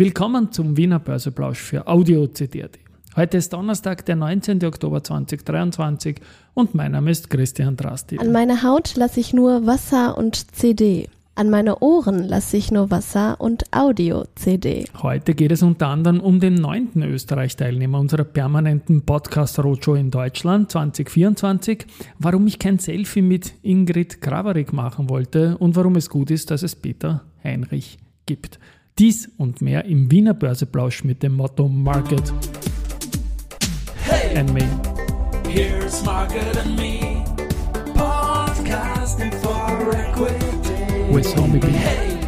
Willkommen zum Wiener Börseplausch für Audio CD.at. Heute ist Donnerstag, der 19. Oktober 2023 und mein Name ist Christian Drasti. An meine Haut lasse ich nur Wasser und CD. An meine Ohren lasse ich nur Wasser und Audio-CD. Heute geht es unter anderem um den neunten Österreich-Teilnehmer unserer permanenten Podcast-Roadshow in Deutschland 2024, warum ich kein Selfie mit Ingrid Kravarik machen wollte und warum es gut ist, dass es Peter Heinrich gibt. Dies und mehr im Wiener Börseplausch mit dem Motto Market hey, and Me. Here's Market and Me, podcasting for equity with Homie. Hey,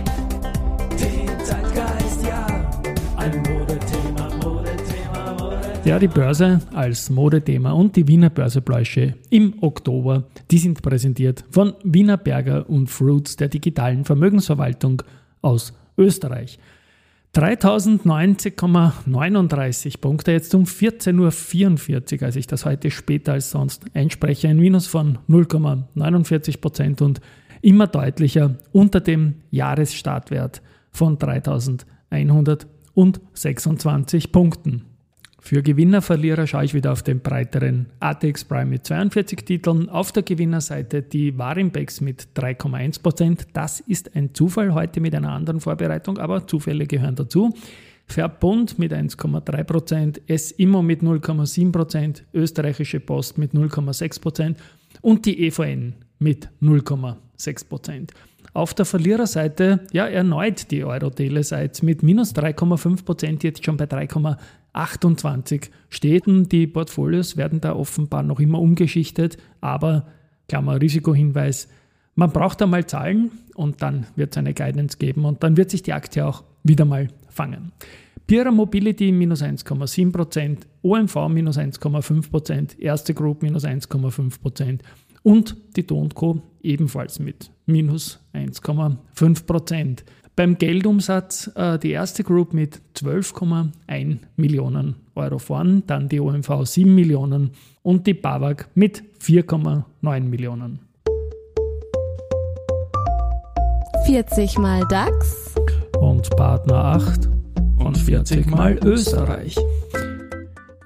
den Zeitgeist, ja, ein Modethema, Modethema, Modethema. Ja, die Börse als Modethema und die Wiener Börsebläusche im Oktober, die sind präsentiert von Wiener Berger und Fruits der digitalen Vermögensverwaltung aus Österreich. 3090,39 Punkte, jetzt um 14.44 Uhr, als ich das heute später als sonst einspreche, ein Minus von 0,49 Prozent und immer deutlicher unter dem Jahresstartwert von 3126 Punkten. Für Gewinner, Verlierer schaue ich wieder auf den breiteren ATX Prime mit 42 Titeln. Auf der Gewinnerseite die Warimbex mit 3,1%. Das ist ein Zufall heute mit einer anderen Vorbereitung, aber Zufälle gehören dazu. Verbund mit 1,3%, S-Immo mit 0,7%, Österreichische Post mit 0,6% und die EVN mit 0,6%. Auf der Verliererseite ja erneut die Euro-Teleseits mit minus 3,5%, jetzt schon bei 3,28 Städten. Die Portfolios werden da offenbar noch immer umgeschichtet, aber Klammer Risikohinweis, man braucht einmal Zahlen und dann wird es eine Guidance geben und dann wird sich die Aktie auch wieder mal fangen. Pira Mobility minus 1,7%, OMV minus 1,5%, Erste Group minus 1,5%, und die Tonco ebenfalls mit minus 1,5 Prozent. Beim Geldumsatz äh, die erste Group mit 12,1 Millionen Euro vorn, dann die OMV 7 Millionen und die BAWAG mit 4,9 Millionen. 40 mal DAX und Partner 8 und 40 mal Österreich.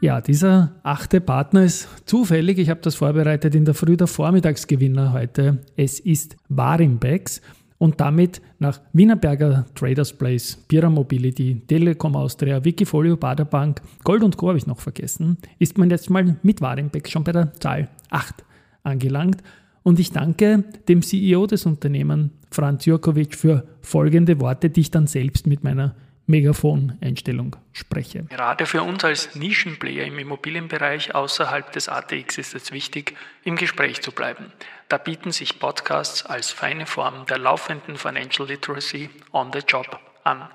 Ja, dieser achte Partner ist zufällig, ich habe das vorbereitet in der Früh der Vormittagsgewinner heute. Es ist Warimbex und damit nach Wienerberger Traders Place, Pira Mobility, Telekom Austria, Wikifolio, Baderbank, Gold und Co. habe ich noch vergessen, ist man jetzt mal mit Warimbex schon bei der Zahl 8 angelangt. Und ich danke dem CEO des Unternehmens, Franz Jurkovic, für folgende Worte, die ich dann selbst mit meiner Megafon-Einstellung spreche. Gerade für uns als Nischenplayer im Immobilienbereich außerhalb des ATX ist es wichtig, im Gespräch zu bleiben. Da bieten sich Podcasts als feine Form der laufenden Financial Literacy on the Job an.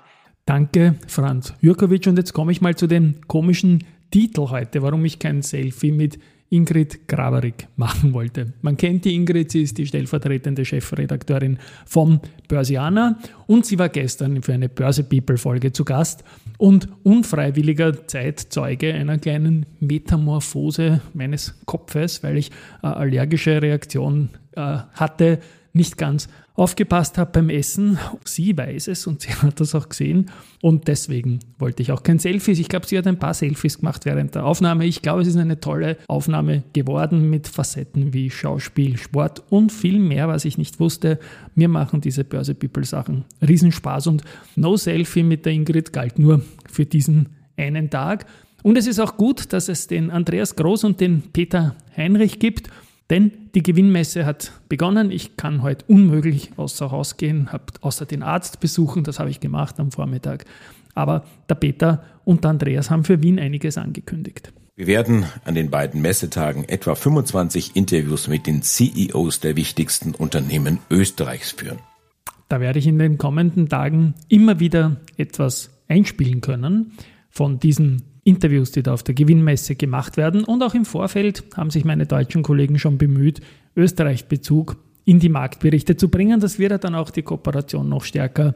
Danke, Franz Jurkovic. Und jetzt komme ich mal zu dem komischen Titel heute, warum ich kein Selfie mit Ingrid Graverig machen wollte. Man kennt die Ingrid, sie ist die stellvertretende Chefredakteurin vom Börsianer und sie war gestern für eine Börse People Folge zu Gast und unfreiwilliger Zeitzeuge einer kleinen Metamorphose meines Kopfes, weil ich äh, allergische Reaktion äh, hatte, nicht ganz aufgepasst habe beim Essen. Sie weiß es und sie hat das auch gesehen. Und deswegen wollte ich auch kein Selfies. Ich glaube, sie hat ein paar Selfies gemacht während der Aufnahme. Ich glaube, es ist eine tolle Aufnahme geworden mit Facetten wie Schauspiel, Sport und viel mehr, was ich nicht wusste. Mir machen diese Börse People Sachen Riesenspaß und No Selfie mit der Ingrid galt nur für diesen einen Tag. Und es ist auch gut, dass es den Andreas Groß und den Peter Heinrich gibt denn die Gewinnmesse hat begonnen. Ich kann heute unmöglich außer Haus gehen, habe außer den Arzt besuchen, das habe ich gemacht am Vormittag. Aber der Peter und der Andreas haben für Wien einiges angekündigt. Wir werden an den beiden Messetagen etwa 25 Interviews mit den CEOs der wichtigsten Unternehmen Österreichs führen. Da werde ich in den kommenden Tagen immer wieder etwas einspielen können von diesen Interviews, die da auf der Gewinnmesse gemacht werden. Und auch im Vorfeld haben sich meine deutschen Kollegen schon bemüht, Österreich-Bezug in die Marktberichte zu bringen. Das wird dann auch die Kooperation noch stärker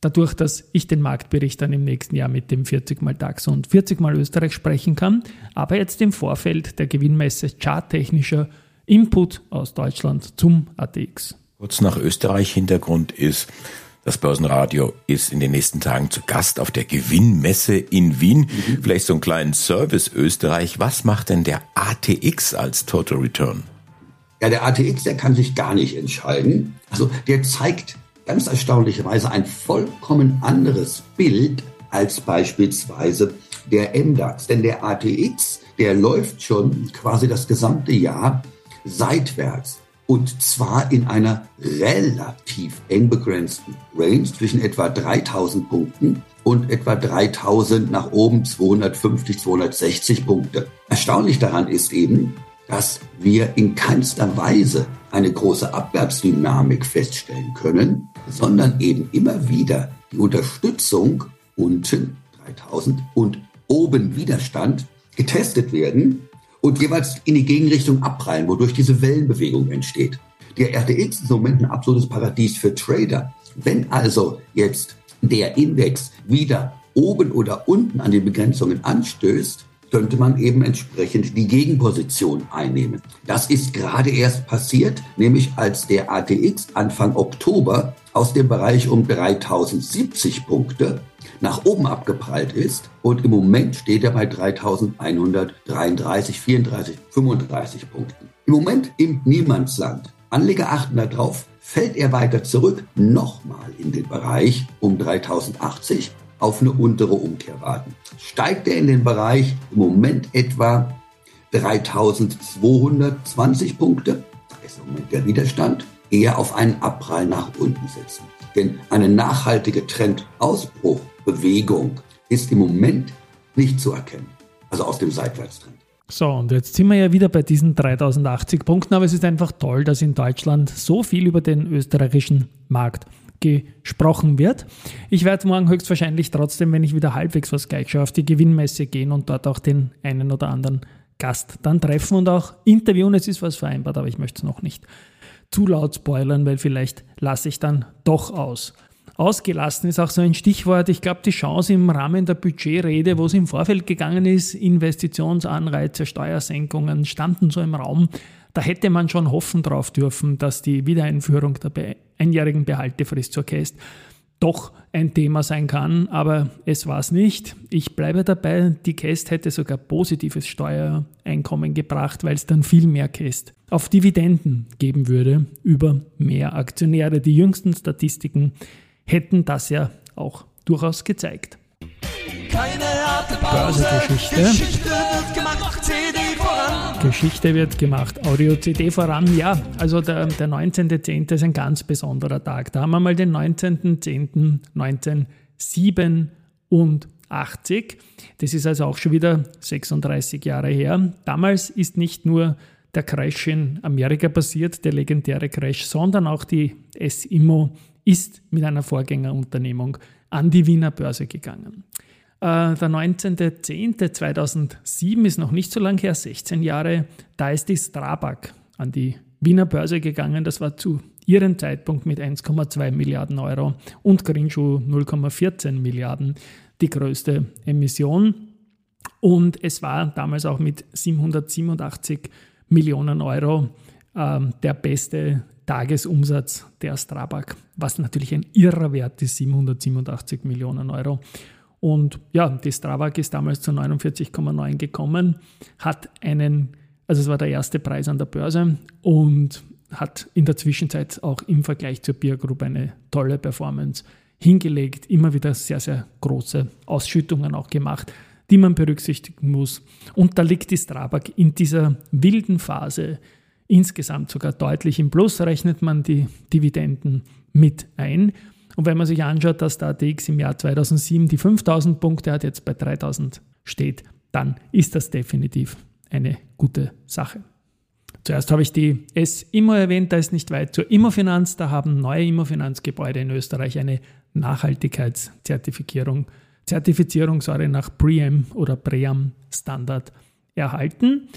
dadurch, dass ich den Marktbericht dann im nächsten Jahr mit dem 40 mal DAX und 40 mal Österreich sprechen kann. Aber jetzt im Vorfeld der Gewinnmesse charttechnischer Input aus Deutschland zum ATX. Kurz nach Österreich Hintergrund ist, Das Börsenradio ist in den nächsten Tagen zu Gast auf der Gewinnmesse in Wien. Mhm. Vielleicht so einen kleinen Service Österreich. Was macht denn der ATX als Total Return? Ja, der ATX, der kann sich gar nicht entscheiden. Also der zeigt ganz erstaunlicherweise ein vollkommen anderes Bild als beispielsweise der MDAX. Denn der ATX, der läuft schon quasi das gesamte Jahr seitwärts. Und zwar in einer relativ eng begrenzten Range zwischen etwa 3000 Punkten und etwa 3000 nach oben 250, 260 Punkte. Erstaunlich daran ist eben, dass wir in keinster Weise eine große Abwärtsdynamik feststellen können, sondern eben immer wieder die Unterstützung unten 3000 und oben Widerstand getestet werden und jeweils in die Gegenrichtung abprallen, wodurch diese Wellenbewegung entsteht. Der RTX ist im Moment ein absolutes Paradies für Trader. Wenn also jetzt der Index wieder oben oder unten an den Begrenzungen anstößt, könnte man eben entsprechend die Gegenposition einnehmen. Das ist gerade erst passiert, nämlich als der ATX Anfang Oktober aus dem Bereich um 3070 Punkte nach oben abgeprallt ist und im Moment steht er bei 3133, 34, 35 Punkten. Im Moment im Niemandsland. Anleger achten darauf, fällt er weiter zurück, nochmal in den Bereich um 3080 auf eine untere Umkehr warten. Steigt er in den Bereich im Moment etwa 3220 Punkte, da ist im Moment der Widerstand, eher auf einen Abprall nach unten setzen. Denn eine nachhaltige Trendausbruchbewegung ist im Moment nicht zu erkennen. Also aus dem Seitwärtstrend. So, und jetzt sind wir ja wieder bei diesen 3080 Punkten, aber es ist einfach toll, dass in Deutschland so viel über den österreichischen Markt gesprochen wird. Ich werde morgen höchstwahrscheinlich trotzdem, wenn ich wieder halbwegs was gleich schaue, auf die Gewinnmesse gehen und dort auch den einen oder anderen Gast dann treffen und auch interviewen. Es ist was vereinbart, aber ich möchte es noch nicht zu laut spoilern, weil vielleicht lasse ich dann doch aus. Ausgelassen ist auch so ein Stichwort. Ich glaube, die Chance im Rahmen der Budgetrede, wo es im Vorfeld gegangen ist, Investitionsanreize, Steuersenkungen standen so im Raum. Da hätte man schon hoffen drauf dürfen, dass die Wiedereinführung der einjährigen Behaltefrist zur Käst doch ein Thema sein kann, aber es war es nicht. Ich bleibe dabei, die Käst hätte sogar positives Steuereinkommen gebracht, weil es dann viel mehr Käst auf Dividenden geben würde über mehr Aktionäre. Die jüngsten Statistiken hätten das ja auch durchaus gezeigt. Keine harte Pause. Börsegeschichte. Geschichte wird gemacht. Geschichte wird gemacht, Audio, CD voran. Ja, also der, der 19.10. ist ein ganz besonderer Tag. Da haben wir mal den 19.10.1987. Das ist also auch schon wieder 36 Jahre her. Damals ist nicht nur der Crash in Amerika passiert, der legendäre Crash, sondern auch die S-Immo ist mit einer Vorgängerunternehmung an die Wiener Börse gegangen. Äh, der 19.10.2007 ist noch nicht so lange her, 16 Jahre. Da ist die Strabag an die Wiener Börse gegangen. Das war zu ihrem Zeitpunkt mit 1,2 Milliarden Euro und Grinschuh 0,14 Milliarden die größte Emission. Und es war damals auch mit 787 Millionen Euro äh, der beste Tagesumsatz der Strabag, was natürlich ein irrer Wert ist, 787 Millionen Euro. Und ja, die Strabag ist damals zu 49,9 gekommen, hat einen, also es war der erste Preis an der Börse und hat in der Zwischenzeit auch im Vergleich zur Peer Group eine tolle Performance hingelegt, immer wieder sehr, sehr große Ausschüttungen auch gemacht, die man berücksichtigen muss. Und da liegt die Strabag in dieser wilden Phase insgesamt sogar deutlich im Plus, rechnet man die Dividenden mit ein. Und wenn man sich anschaut, dass der ATX im Jahr 2007 die 5000 Punkte hat, jetzt bei 3000 steht, dann ist das definitiv eine gute Sache. Zuerst habe ich die S-Immo erwähnt, da ist nicht weit zur Immofinanz. Da haben neue Immofinanzgebäude in Österreich eine Nachhaltigkeitszertifizierung Zertifizierung sorry, nach PREAM oder PREAM Standard erhalten.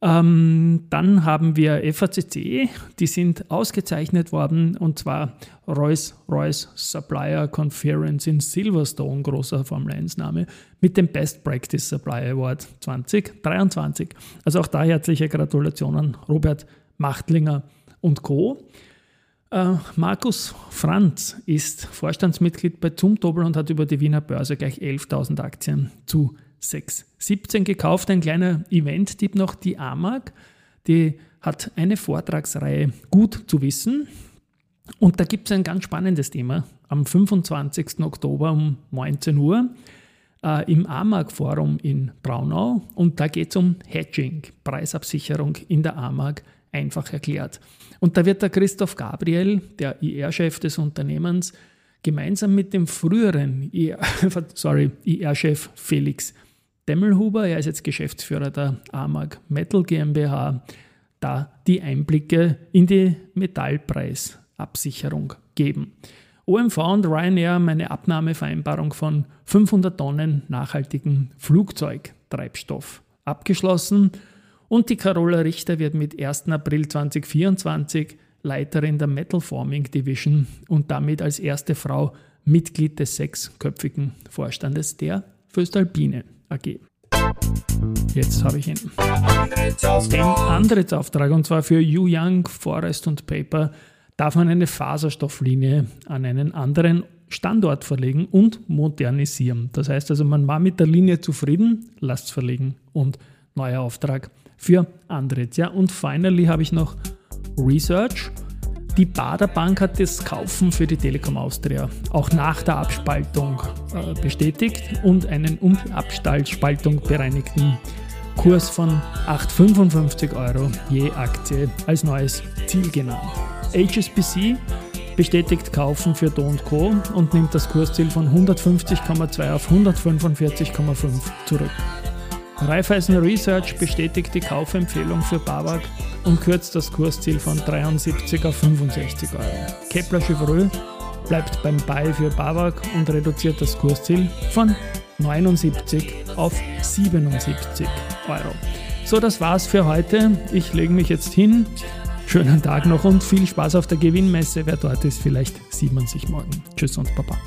Ähm, dann haben wir FACC, die sind ausgezeichnet worden und zwar Rolls-Royce Supplier Conference in Silverstone, großer Formel 1-Name, mit dem Best Practice Supplier Award 2023. Also auch da herzliche Gratulationen Robert Machtlinger und Co. Äh, Markus Franz ist Vorstandsmitglied bei Zumtobel und hat über die Wiener Börse gleich 11.000 Aktien zu 6,17 gekauft. Ein kleiner Event-Tipp noch, die AMAG, die hat eine Vortragsreihe Gut zu wissen. Und da gibt es ein ganz spannendes Thema. Am 25. Oktober um 19 Uhr äh, im AMAG-Forum in Braunau. Und da geht es um Hedging, Preisabsicherung in der AMAG einfach erklärt. Und da wird der Christoph Gabriel, der IR-Chef des Unternehmens, gemeinsam mit dem früheren IR-Chef Felix Demmelhuber, er ist jetzt Geschäftsführer der AMAG Metal GmbH, da die Einblicke in die Metallpreisabsicherung geben. OMV und Ryanair haben eine Abnahmevereinbarung von 500 Tonnen nachhaltigen Flugzeugtreibstoff abgeschlossen und die Carola Richter wird mit 1. April 2024 Leiterin der Metal Forming Division und damit als erste Frau Mitglied des sechsköpfigen Vorstandes der Föstalpine AG. Jetzt habe ich ihn. Den Antrittsauftrag und zwar für Yu Young, Forest und Paper darf man eine Faserstofflinie an einen anderen Standort verlegen und modernisieren. Das heißt also, man war mit der Linie zufrieden, lasst verlegen und neuer Auftrag für Andritz. Ja, und finally habe ich noch Research. Die Bader Bank hat das Kaufen für die Telekom Austria auch nach der Abspaltung äh, bestätigt und einen um die Abspaltung bereinigten Kurs von 8,55 Euro je Aktie als neues Ziel genannt. HSBC bestätigt Kaufen für Do Co. und nimmt das Kursziel von 150,2 auf 145,5 zurück. Raiffeisen Research bestätigt die Kaufempfehlung für Babak und kürzt das Kursziel von 73 auf 65 Euro. Kepler Chevreux bleibt beim Buy für Babak und reduziert das Kursziel von 79 auf 77 Euro. So, das war's für heute. Ich lege mich jetzt hin. Schönen Tag noch und viel Spaß auf der Gewinnmesse. Wer dort ist, vielleicht sieht man sich morgen. Tschüss und Baba.